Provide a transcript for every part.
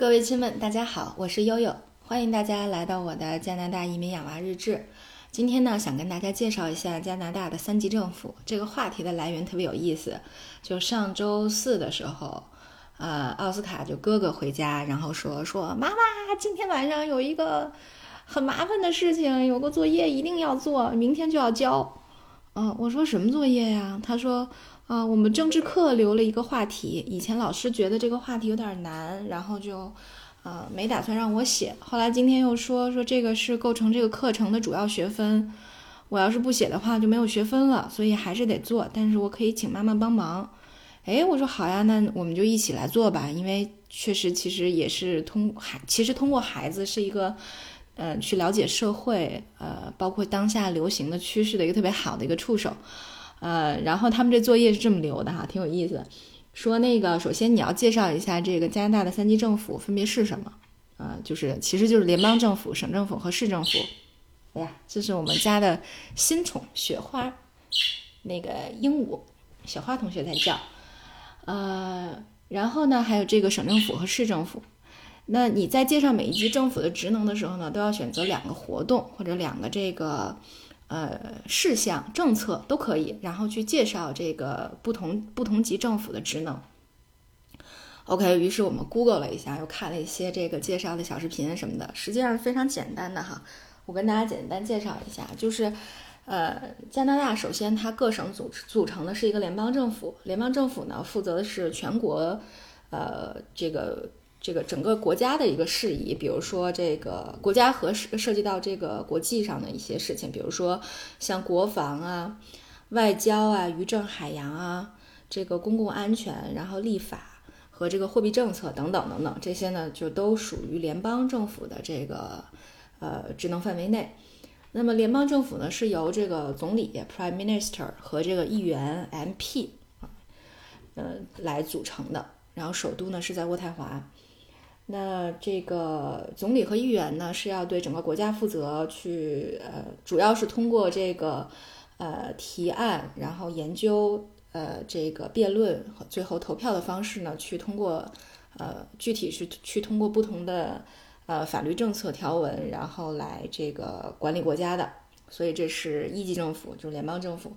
各位亲们，大家好，我是悠悠，欢迎大家来到我的加拿大移民养娃日志。今天呢，想跟大家介绍一下加拿大的三级政府。这个话题的来源特别有意思，就上周四的时候，呃，奥斯卡就哥哥回家，然后说说妈妈，今天晚上有一个很麻烦的事情，有个作业一定要做，明天就要交。嗯，我说什么作业呀？他说。啊，我们政治课留了一个话题，以前老师觉得这个话题有点难，然后就，呃，没打算让我写。后来今天又说说这个是构成这个课程的主要学分，我要是不写的话就没有学分了，所以还是得做。但是我可以请妈妈帮忙。哎，我说好呀，那我们就一起来做吧，因为确实其实也是通孩，其实通过孩子是一个，呃，去了解社会，呃，包括当下流行的趋势的一个特别好的一个触手。呃，然后他们这作业是这么留的哈，挺有意思。说那个，首先你要介绍一下这个加拿大的三级政府分别是什么？啊，就是其实就是联邦政府、省政府和市政府。哎呀，这是我们家的新宠雪花，那个鹦鹉，小花同学在叫。呃，然后呢，还有这个省政府和市政府。那你在介绍每一级政府的职能的时候呢，都要选择两个活动或者两个这个。呃，事项、政策都可以，然后去介绍这个不同不同级政府的职能。OK，于是我们 Google 了一下，又看了一些这个介绍的小视频什么的，实际上是非常简单的哈。我跟大家简单介绍一下，就是呃，加拿大首先它各省组组成的是一个联邦政府，联邦政府呢负责的是全国呃这个。这个整个国家的一个事宜，比如说这个国家和涉涉及到这个国际上的一些事情，比如说像国防啊、外交啊、渔政海洋啊、这个公共安全，然后立法和这个货币政策等等等等，这些呢就都属于联邦政府的这个呃职能范围内。那么联邦政府呢是由这个总理 （Prime Minister） 和这个议员 （MP），呃来组成的。然后首都呢是在渥太华。那这个总理和议员呢，是要对整个国家负责，去呃，主要是通过这个呃提案，然后研究，呃，这个辩论和最后投票的方式呢，去通过呃具体是去通过不同的呃法律政策条文，然后来这个管理国家的。所以这是一级政府，就是联邦政府。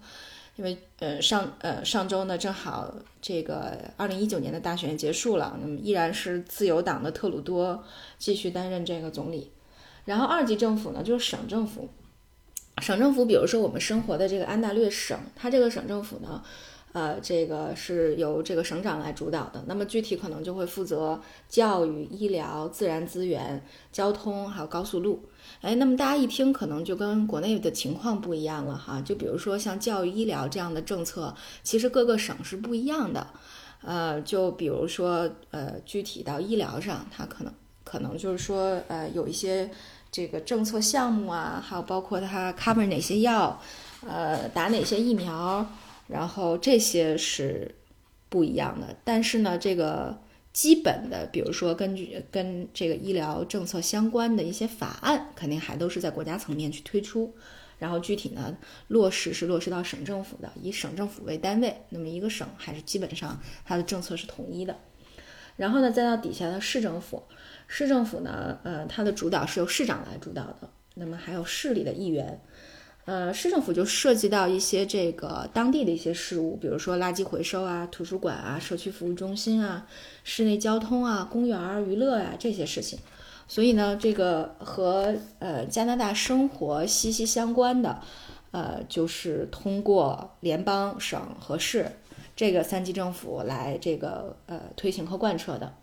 因为呃上呃上周呢正好这个二零一九年的大选结束了，那么依然是自由党的特鲁多继续担任这个总理。然后二级政府呢就是省政府，省政府比如说我们生活的这个安大略省，它这个省政府呢，呃这个是由这个省长来主导的，那么具体可能就会负责教育、医疗、自然资源、交通还有高速路。哎，那么大家一听，可能就跟国内的情况不一样了哈。就比如说像教育、医疗这样的政策，其实各个省是不一样的。呃，就比如说呃，具体到医疗上，它可能可能就是说呃，有一些这个政策项目啊，还有包括它 cover 哪些药，呃，打哪些疫苗，然后这些是不一样的。但是呢，这个。基本的，比如说根据跟这个医疗政策相关的一些法案，肯定还都是在国家层面去推出，然后具体呢落实是落实到省政府的，以省政府为单位，那么一个省还是基本上它的政策是统一的。然后呢，再到底下的市政府，市政府呢，呃，它的主导是由市长来主导的，那么还有市里的议员。呃，市政府就涉及到一些这个当地的一些事务，比如说垃圾回收啊、图书馆啊、社区服务中心啊、室内交通啊、公园儿娱乐呀这些事情。所以呢，这个和呃加拿大生活息息相关的，呃，就是通过联邦、省和市这个三级政府来这个呃推行和贯彻的。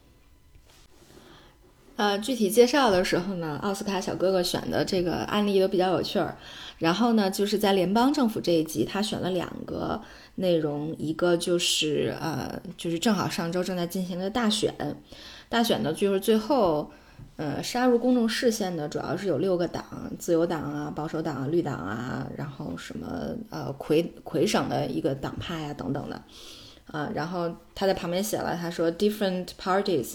呃，具体介绍的时候呢，奥斯卡小哥哥选的这个案例都比较有趣儿。然后呢，就是在联邦政府这一集，他选了两个内容，一个就是呃，就是正好上周正在进行的大选。大选呢，就是最后呃杀入公众视线的，主要是有六个党：自由党啊、保守党啊、绿党啊，然后什么呃魁魁省的一个党派啊等等的啊。然后他在旁边写了，他说：“Different parties,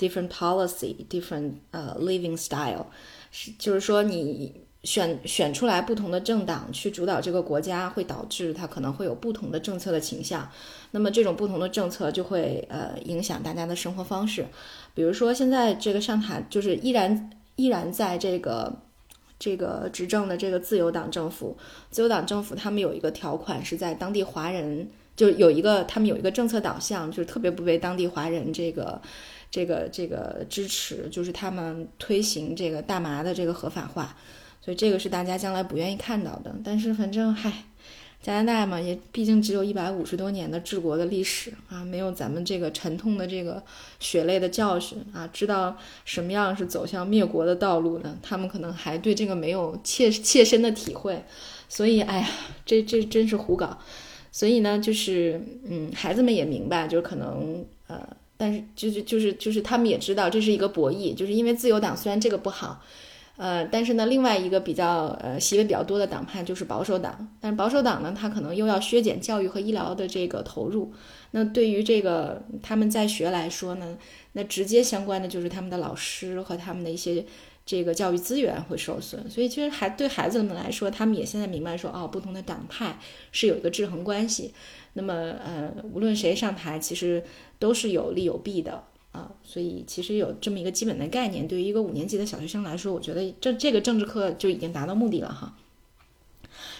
different policy, different 呃 living style。”是就是说你。选选出来不同的政党去主导这个国家，会导致它可能会有不同的政策的倾向。那么这种不同的政策就会呃影响大家的生活方式。比如说现在这个上台就是依然依然在这个这个执政的这个自由党政府，自由党政府他们有一个条款是在当地华人。就有一个，他们有一个政策导向，就是特别不被当地华人这个、这个、这个支持，就是他们推行这个大麻的这个合法化，所以这个是大家将来不愿意看到的。但是反正嗨，加拿大嘛，也毕竟只有一百五十多年的治国的历史啊，没有咱们这个沉痛的这个血泪的教训啊，知道什么样是走向灭国的道路呢？他们可能还对这个没有切切身的体会，所以哎呀，这这真是胡搞。所以呢，就是嗯，孩子们也明白，就是可能呃，但是就是就是就是他们也知道这是一个博弈，就是因为自由党虽然这个不好，呃，但是呢，另外一个比较呃席位比较多的党派就是保守党，但是保守党呢，他可能又要削减教育和医疗的这个投入，那对于这个他们在学来说呢，那直接相关的就是他们的老师和他们的一些。这个教育资源会受损，所以其实还对孩子们来说，他们也现在明白说，哦，不同的党派是有一个制衡关系。那么，呃，无论谁上台，其实都是有利有弊的啊。所以，其实有这么一个基本的概念，对于一个五年级的小学生来说，我觉得这这个政治课就已经达到目的了哈。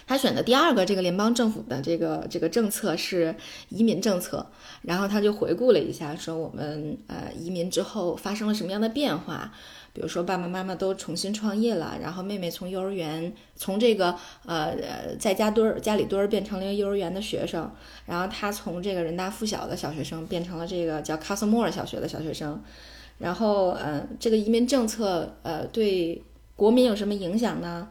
他选的第二个这个联邦政府的这个这个政策是移民政策，然后他就回顾了一下，说我们呃移民之后发生了什么样的变化。比如说，爸爸妈妈都重新创业了，然后妹妹从幼儿园从这个呃在家堆儿家里堆儿变成了一个幼儿园的学生，然后他从这个人大附小的小学生变成了这个叫 c a s m o r e 小学的小学生，然后嗯，这个移民政策呃对国民有什么影响呢？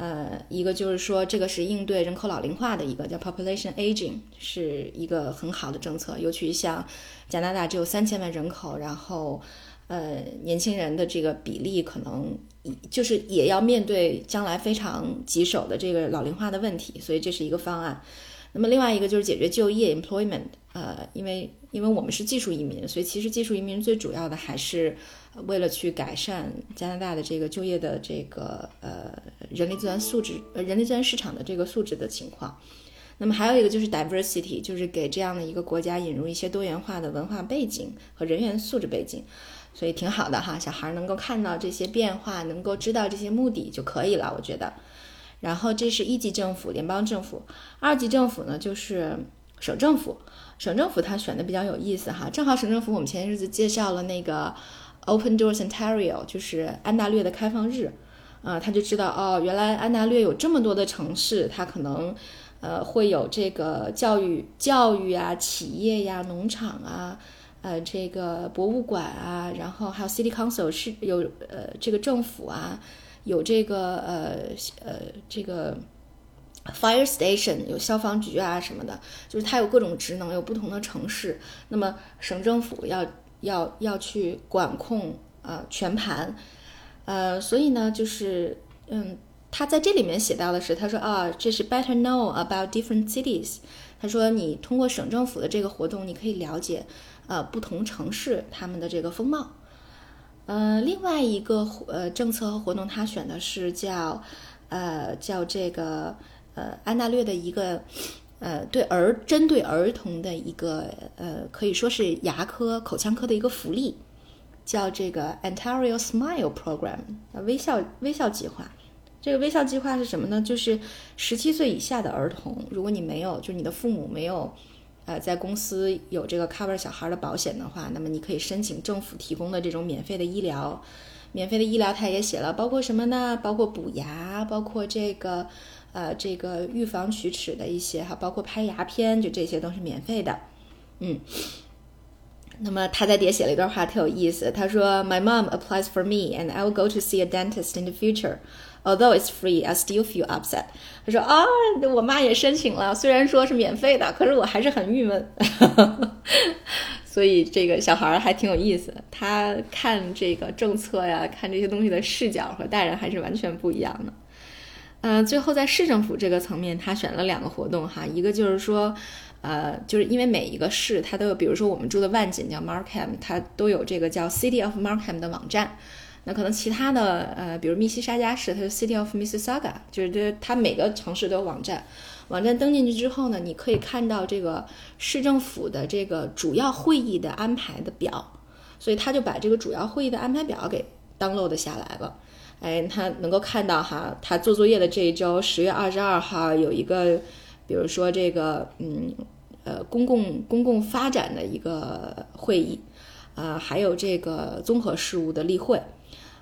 呃，一个就是说这个是应对人口老龄化的一个叫 population aging，是一个很好的政策，尤其像加拿大只有三千万人口，然后。呃，年轻人的这个比例可能就是也要面对将来非常棘手的这个老龄化的问题，所以这是一个方案。那么另外一个就是解决就业 employment，呃，因为因为我们是技术移民，所以其实技术移民最主要的还是为了去改善加拿大的这个就业的这个呃人力资源素质，呃人力资源市场的这个素质的情况。那么还有一个就是 diversity，就是给这样的一个国家引入一些多元化的文化背景和人员素质背景。所以挺好的哈，小孩能够看到这些变化，能够知道这些目的就可以了，我觉得。然后这是一级政府，联邦政府；二级政府呢，就是省政府。省政府它选的比较有意思哈，正好省政府我们前些日子介绍了那个 Open Doors Ontario，就是安大略的开放日，啊，他就知道哦，原来安大略有这么多的城市，它可能呃会有这个教育、教育啊、企业呀、农场啊。呃，这个博物馆啊，然后还有 City Council 是有呃这个政府啊，有这个呃呃这个 Fire Station 有消防局啊什么的，就是它有各种职能，有不同的城市。那么省政府要要要去管控啊全盘，呃，所以呢，就是嗯，他在这里面写到的是，他说啊，这是 Better know about different cities。他说你通过省政府的这个活动，你可以了解。呃，不同城市他们的这个风貌，呃，另外一个呃政策和活动，他选的是叫呃叫这个呃安大略的一个呃对儿针对儿童的一个呃可以说是牙科口腔科的一个福利，叫这个 Ontario Smile Program，微笑微笑计划。这个微笑计划是什么呢？就是十七岁以下的儿童，如果你没有，就是你的父母没有。呃，在公司有这个 cover 小孩的保险的话，那么你可以申请政府提供的这种免费的医疗。免费的医疗，他也写了，包括什么呢？包括补牙，包括这个，呃，这个预防龋齿的一些哈，包括拍牙片，就这些都是免费的。嗯，那么他在底下写了一段话，特有意思。他说：“My mom applies for me, and I will go to see a dentist in the future.” Although it's free, I still feel upset. 他说啊，我妈也申请了，虽然说是免费的，可是我还是很郁闷。所以这个小孩还挺有意思，他看这个政策呀，看这些东西的视角和大人还是完全不一样的。嗯，最后在市政府这个层面，他选了两个活动哈，一个就是说，呃，就是因为每一个市它都有，比如说我们住的万锦叫 Markham，它都有这个叫 City of Markham 的网站。那可能其他的呃，比如密西沙加市，它是 City of Mississauga，就是这它每个城市都有网站。网站登进去之后呢，你可以看到这个市政府的这个主要会议的安排的表，所以他就把这个主要会议的安排表给 download 下来了。哎，他能够看到哈，他做作业的这一周，十月二十二号有一个，比如说这个，嗯，呃，公共公共发展的一个会议，呃，还有这个综合事务的例会，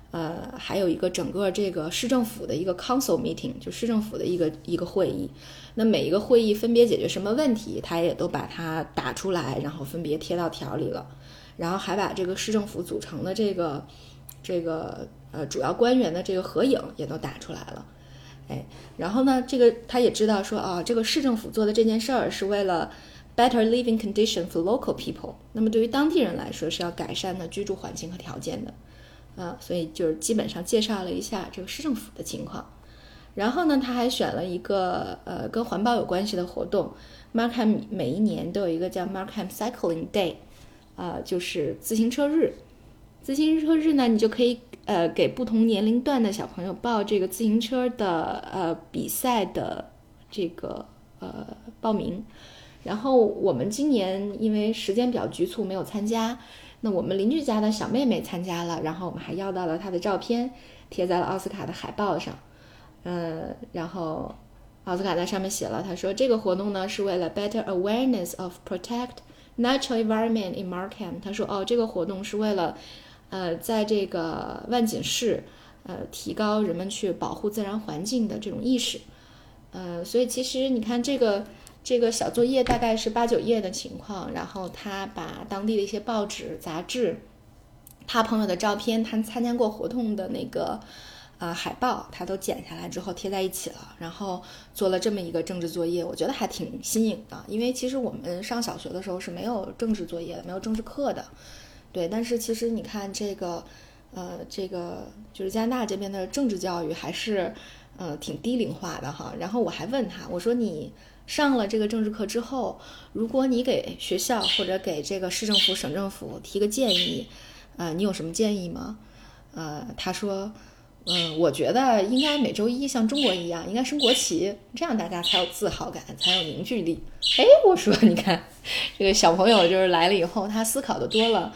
呃，还有一个整个这个市政府的一个 council meeting，就市政府的一个一个会议。那每一个会议分别解决什么问题，他也都把它打出来，然后分别贴到条里了，然后还把这个市政府组成的这个这个。呃，主要官员的这个合影也都打出来了，哎，然后呢，这个他也知道说啊，这个市政府做的这件事儿是为了 better living condition for local people。那么对于当地人来说是要改善的居住环境和条件的，啊，所以就是基本上介绍了一下这个市政府的情况。然后呢，他还选了一个呃跟环保有关系的活动，Markham 每一年都有一个叫 Markham Cycling Day，啊，就是自行车日。自行车日呢，你就可以。呃，给不同年龄段的小朋友报这个自行车的呃比赛的这个呃报名，然后我们今年因为时间比较局促没有参加，那我们邻居家的小妹妹参加了，然后我们还要到了她的照片，贴在了奥斯卡的海报上，嗯，然后奥斯卡在上面写了，他说这个活动呢是为了 better awareness of protect natural environment in Markham，他说哦这个活动是为了。呃，在这个万锦市，呃，提高人们去保护自然环境的这种意识，呃，所以其实你看这个这个小作业大概是八九页的情况，然后他把当地的一些报纸、杂志，他朋友的照片，他参加过活动的那个呃海报，他都剪下来之后贴在一起了，然后做了这么一个政治作业，我觉得还挺新颖的，因为其实我们上小学的时候是没有政治作业的，没有政治课的。对，但是其实你看这个，呃，这个就是加拿大这边的政治教育还是，呃，挺低龄化的哈。然后我还问他，我说你上了这个政治课之后，如果你给学校或者给这个市政府、省政府提个建议，呃，你有什么建议吗？呃，他说，嗯，我觉得应该每周一像中国一样，应该升国旗，这样大家才有自豪感，才有凝聚力。哎，我说你看，这个小朋友就是来了以后，他思考的多了。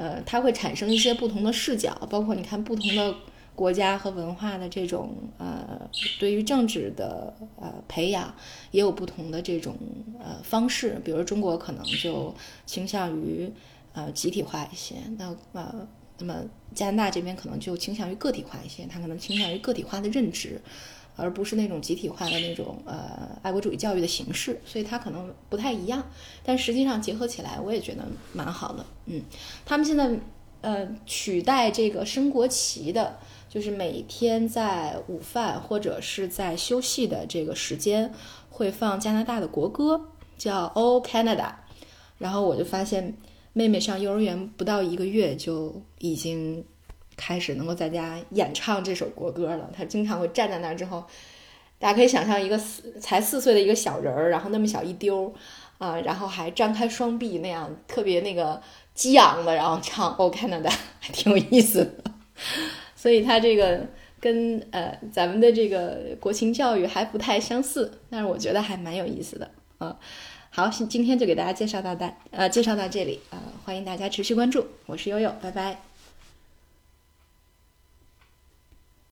呃，它会产生一些不同的视角，包括你看不同的国家和文化的这种呃，对于政治的呃培养，也有不同的这种呃方式。比如中国可能就倾向于呃集体化一些，那呃，那么加拿大这边可能就倾向于个体化一些，它可能倾向于个体化的认知。而不是那种集体化的那种呃爱国主义教育的形式，所以它可能不太一样，但实际上结合起来，我也觉得蛮好的。嗯，他们现在呃取代这个升国旗的，就是每天在午饭或者是在休息的这个时间会放加拿大的国歌，叫 All Canada。然后我就发现妹妹上幼儿园不到一个月就已经。开始能够在家演唱这首国歌了。他经常会站在那儿之后，大家可以想象一个四才四岁的一个小人儿，然后那么小一丢啊，然后还张开双臂那样特别那个激昂的，然后唱《Oh Canada》，还挺有意思的。所以他这个跟呃咱们的这个国情教育还不太相似，但是我觉得还蛮有意思的啊。好，今天就给大家介绍到大呃介绍到这里啊，欢迎大家持续关注，我是悠悠，拜拜。